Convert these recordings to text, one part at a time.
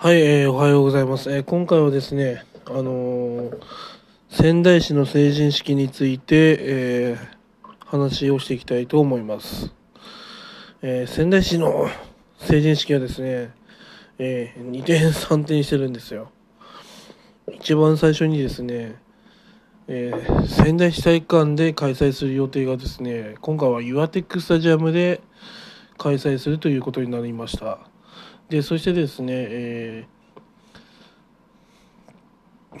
はい、えーおはようございます。えー今回はですね、あのー仙台市の成人式について、えー話をしていきたいと思います。えー仙台市の成人式はですね、えー2点3点してるんですよ。一番最初にですね、えー仙台市体育館で開催する予定がですね、今回はユアテックスタジアムで開催するということになりました。でそしてですね、えー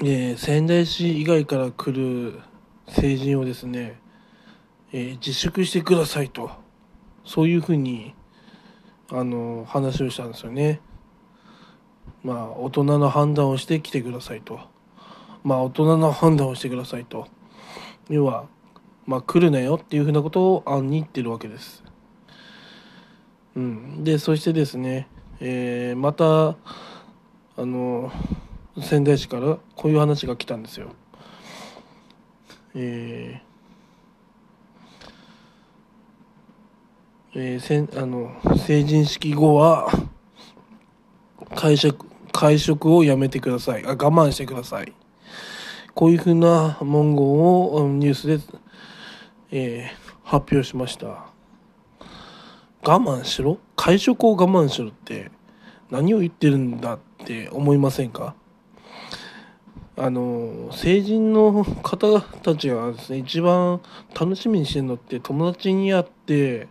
えー仙台市以外から来る成人をですね、えー自粛してくださいとそういうふうにあの話をしたんですよね。まあ大人の判断をして来てくださいと。まあ大人の判断をしてくださいと。要はまあ来るなよっていうふうなことを案に言ってるわけです。うん、でそしてですね、えーまたあの仙台市からこういう話が来たんですよ。えーえーせんあの成人式後は会食会食をやめてくださいあ我慢してくださいこういうふうな文言をニュースで、えー発表しました。我慢しろ？会食を我慢しろって何を言ってるんだって思いませんか？あの成人の方たちがですね一番楽しみにしてるのって友達に会って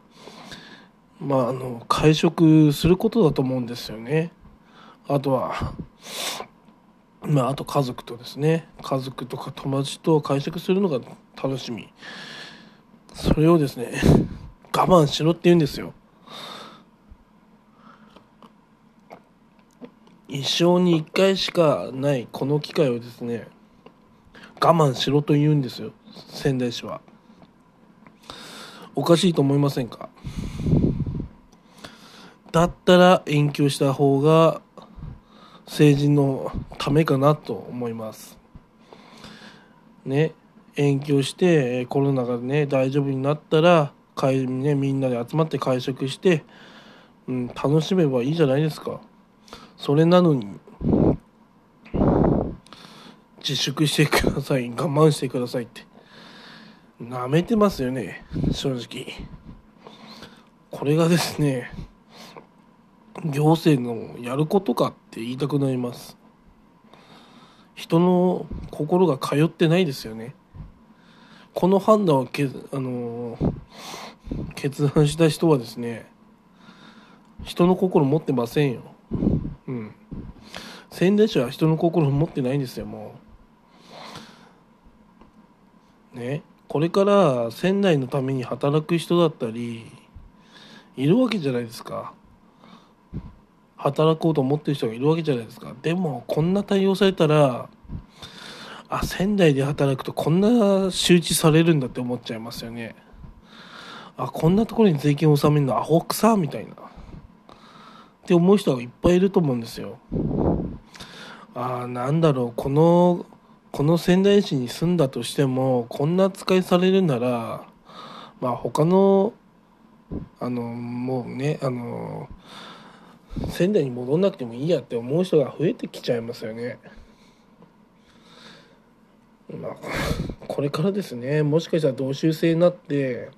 まああの会食することだと思うんですよね。あとはまああと家族とですね家族とか友達と会食するのが楽しみ。それをですね 我慢しろって言うんですよ。一生に一回しかないこの機会をですね我慢しろと言うんですよ。仙台市は。おかしいと思いませんか？だったら延期をした方が成人のためかなと思います。ね延期をしてコロナがね大丈夫になったら会、ね、みんなで集まって会食して、うん、楽しめばいいじゃないですか。それなのに自粛してください。我慢してくださいって。なめてますよね。正直。これがですね行政のやることかって言いたくなります。人の心が通ってないですよね。この判断をけあの決断した人はですね人の心持ってませんよ。うん仙台市は人の心を持ってないんですよもう。ね。これから仙台のために働く人だったりいるわけじゃないですか。働こうと思ってる人がいるわけじゃないですか。でもこんな対応されたらあ仙台で働くとこんな周知されるんだって思っちゃいますよね。あこんなところに税金を納めるのアホくさみたいな。って思う人がいっぱいいると思うんですよ。ああなんだろうこのこの仙台市に住んだとしてもこんな扱いされるならまあ他のあのもうねあの仙台に戻んなくてもいいやって思う人が増えてきちゃいますよね。まあ、これからですねもしかしたら同州制になって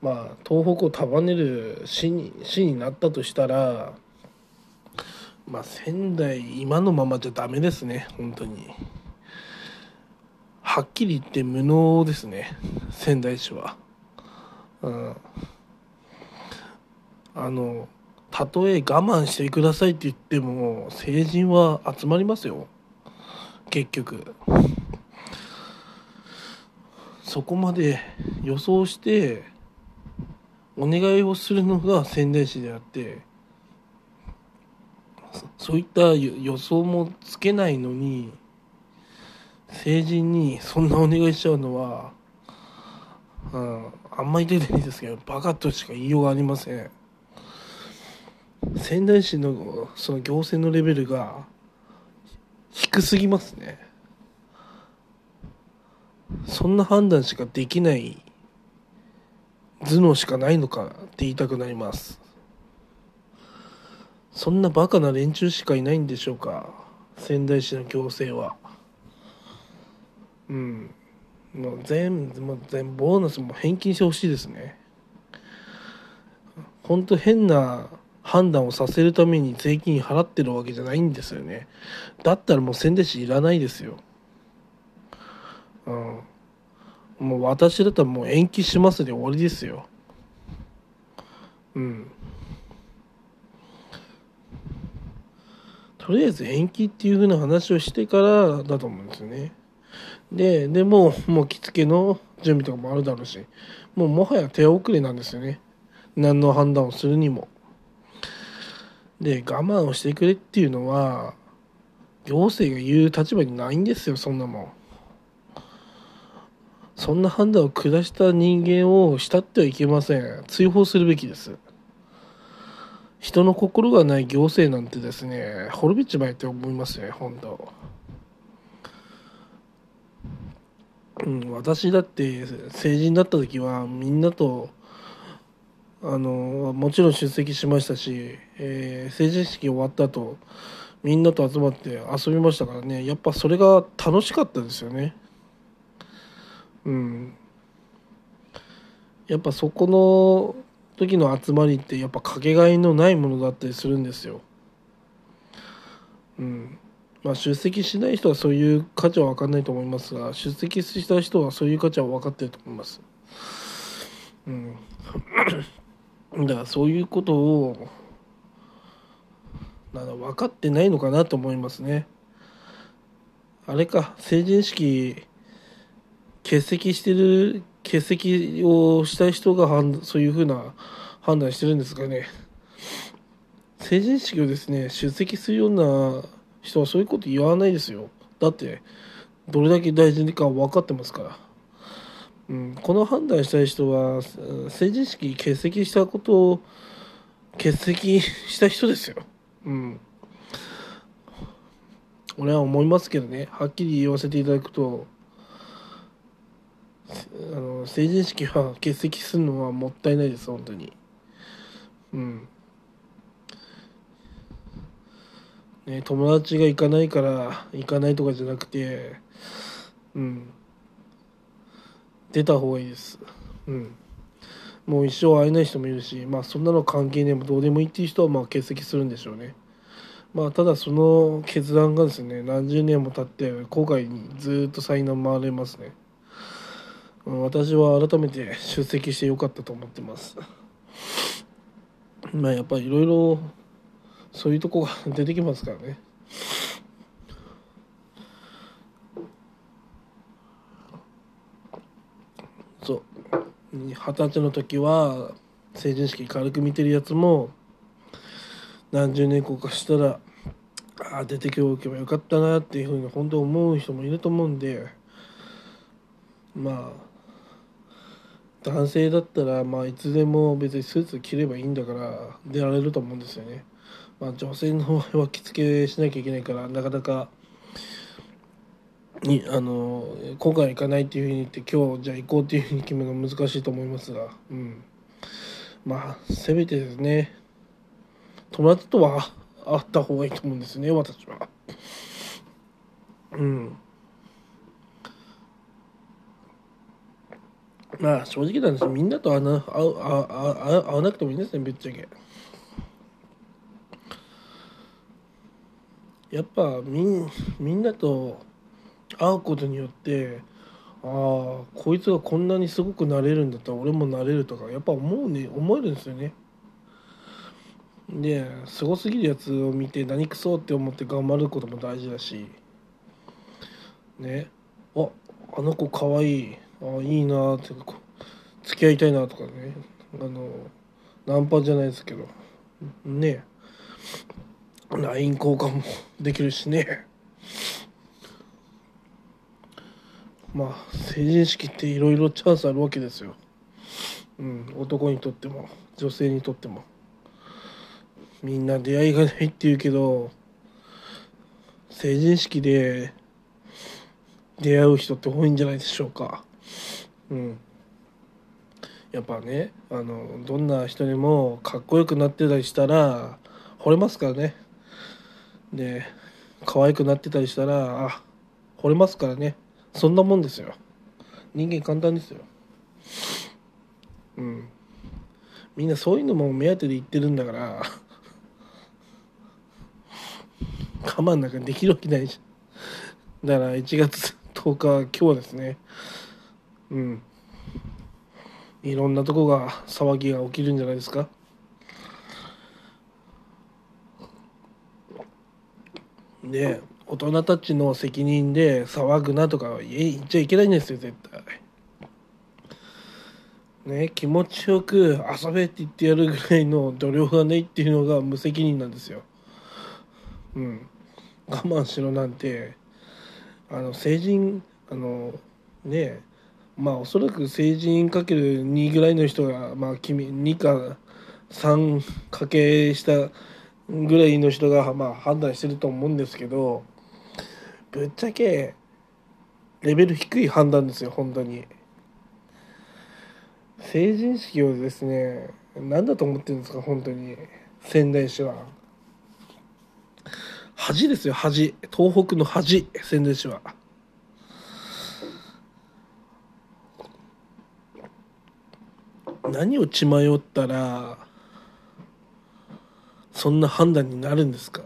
まあ東北を束ねる市に市になったとしたらまあ仙台今のままじゃダメですね。本当に。はっきり言って無能ですね。仙台市は。うん。あのたとえ我慢してくださいって言っても成人は集まりますよ。結局。そこまで予想してお願いをするのが仙台市であってそういった予予想もつけないのに成人にそんなお願いしちゃうのは、うん、あんまり出てないですけどバカとしか言いようがありません。仙台市のその行政のレベルが低すぎますね。そんな判断しかできない頭脳しかないのかって言いたくなります。そんなバカな連中しかいないんでしょうか？仙台市の行政は。うん。もう全部もう全部ボーナスも返金してほしいですね。本当変な判断をさせるために税金払ってるわけじゃないんですよね。だったらもう仙台市いらないですよ。うん。もう私だったらもう延期しますで終わりですよ。うん。とりあえず延期っていう風な話をしてからだと思うんですよね。ででももう着付けの準備とかもあるだろうしもうもはや手遅れなんですよね。何の判断をするにも。で我慢をしてくれっていうのは行政が言う立場にないんですよそんなもん。そんな判断を下した人間を慕ってはいけません。追放するべきです。人の心がない行政なんてですね滅びちまえって思いますね本当。うん私だって成人だった時はみんなとあのもちろん出席しましたし、えー、成人式終わった後みんなと集まって遊びましたからね。やっぱそれが楽しかったですよね。うん。やっぱそこの時の集まりってやっぱかけがえのないものだったりするんですよ。うんまあ、出席しない人はそういう価値は分かんないと思いますが出席した人はそういう価値は分かってると思います。うん、だからそういうことをなんだ分かってないのかなと思いますね。あれか成人式欠席してる欠席をした人がそういうふうな判断してるんですかね。成人式をですね出席するような人はそういうこと言わないですよ。だってどれだけ大事か分かってますから、うん、この判断したい人は成人式欠席したことを欠席した人ですよ。うん。俺は思いますけどね。はっきり言わせていただくとあの成人式は欠席するのはもったいないです本当に。うん。ね友達が行かないから行かないとかじゃなくてうん。出た方がいいです。うん。もう一生会えない人もいるしまあそんなの関係ねえもどうでもいいっていう人はまあ欠席するんでしょうね。まあただその決断がですね何十年も経って後悔にずっと苛まれますね。私は改めて出席してよかったと思ってます。まあやっぱりいろいろそういうとこが出てきますからね。そう。二十歳の時は成人式軽く見てるやつも何十年後かしたらああ出てきおけばよかったなっていうふうに本当思う人もいると思うんでまあ男性だったらまあいつでも別にスーツ着ればいいんだから出られると思うんですよね。まあ、女性の場合は着付けしなきゃいけないからなかなかにあの今回行かないっていうふうに言って今日じゃあ行こうっていうふうに決めるのが難しいと思いますが、うん、まあせめてですね友達とは会った方がいいと思うんですね私は。うんまあ正直なんです。みんなと会わ会う会会わなくてもいいんですねぶっちゃけ。やっぱみんみんなと会うことによってああこいつがこんなにすごくなれるんだったら俺もなれるとかやっぱ思うね思えるんですよね。ですごすぎるやつを見て何くそって思って頑張ることも大事だし。ね。ああの子かわいい。あいいなって付き合いたいなとかね。あのナンパじゃないですけど。ね。LINE 交換もできるしね。まあ成人式っていろいろチャンスあるわけですよ、うん、男にとっても女性にとっても。みんな出会いがないっていうけど成人式で出会う人って多いんじゃないでしょうか。うん。やっぱねあのどんな人にもかっこよくなってたりしたら惚れますからね。で可愛くなってたりしたらあ惚れますからね。そんなもんですよ。人間簡単ですよ。うん。みんなそういうのも目当てで言ってるんだから我慢なんかできるわけないじゃん。だから1月10日今日はですねうん。いろんなとこが騒ぎが起きるんじゃないですか？で大人たちの責任で騒ぐなとか言っちゃいけないんですよ絶対。ね気持ちよく遊べって言ってやるぐらいの度量がないっていうのが無責任なんですよ。うん。我慢しろなんてあの成人あのねえまあおそらく成人かける2ぐらいの人がまあ君2か3かけしたぐらいの人がまあ判断してると思うんですけどぶっちゃけレベル低い判断ですよ本当に。成人式をですね何だと思ってるんですか本当に。仙台市は。恥ですよ恥。東北の恥仙台市は。何を血迷ったらそんな判断になるんですか？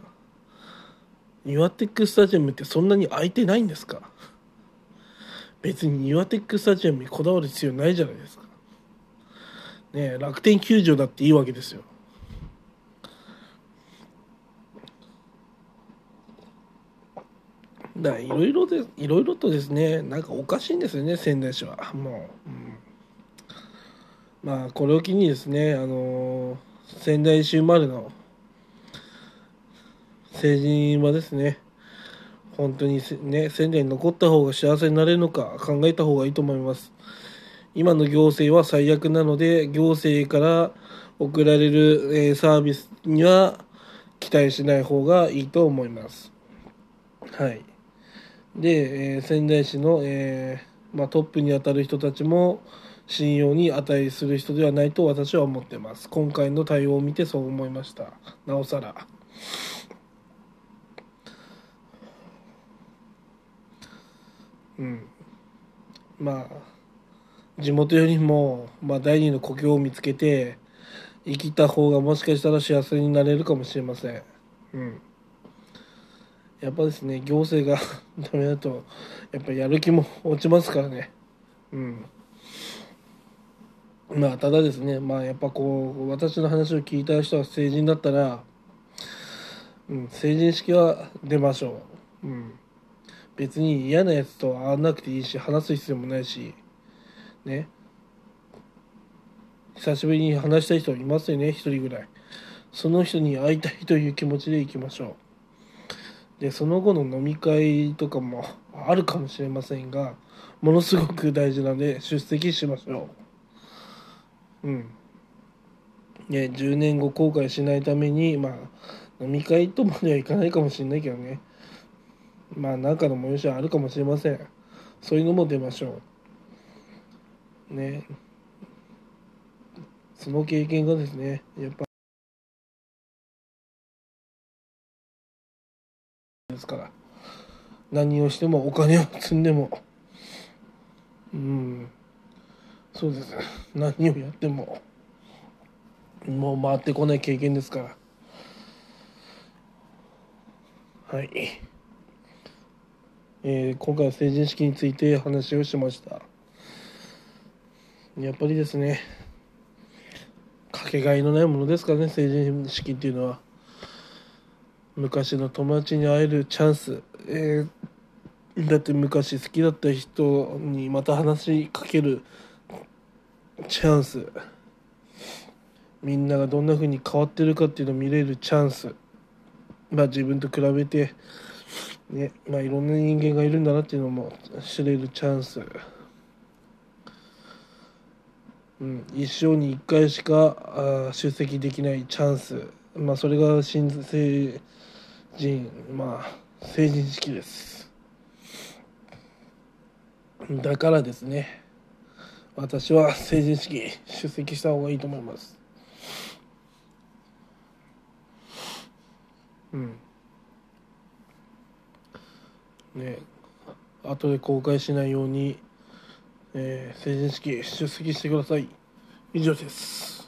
岩テックスタジアムってそんなに空いてないんですか？別に岩テックスタジアムにこだわる必要ないじゃないですか。ねえ楽天球場だっていいわけですよ。だいろいろでいろいろとですねなんかおかしいんですよね仙台市は。もう、うん。まあこれを機にですねあの仙台市生まれの成人はですね本当にね仙台に残った方が幸せになれるのか考えた方がいいと思います。今の行政は最悪なので行政から送られる、えー、サービスには期待しない方がいいと思います。はい。で、えー、仙台市の、えーまあ、トップにあたる人たちも信用に値する人ではないと私は思ってます。今回の対応を見てそう思いました。なおさら。うん。まあ地元よりも、まあ、第二の故郷を見つけて生きた方がもしかしたら幸せになれるかもしれません。うん。やっぱですね行政がダメだとやっぱやる気も落ちますからね。うん。まあただですねまあやっぱこう私の話を聞いた人が成人だったら、うん、成人式は出ましょう、うん、別に嫌なやつと会わなくていいし話す必要もないしね。久しぶりに話したい人いますよね一人ぐらい。その人に会いたいという気持ちでいきましょう。でその後の飲み会とかもあるかもしれませんがものすごく大事なので出席しましょう。うん。ね10年後後悔しないためにまあ飲み会とまではいかないかもしれないけどね。まあ何かの催しはあるかもしれません。そういうのも出ましょう。ね。その経験がですねやっぱですから。何をしてもお金を積んでも。うん。そうです。何をやってももう回ってこない経験ですから。はい。えー、今回は成人式について話をしました。やっぱりですねかけがえのないものですからね成人式っていうのは。昔の友達に会えるチャンス、えー、だって昔好きだった人にまた話しかけるチャンス。みんながどんな風に変わってるかっていうのを見れるチャンス。まあ自分と比べてねまあいろんな人間がいるんだなっていうのも知れるチャンス。うん、一生に一回しかあ出席できないチャンス。まあそれが新成人まあ成人式です。だからですね。私は成人式出席した方がいいと思います。うん。ね後で公開しないように、えー成人式出席してください。以上です。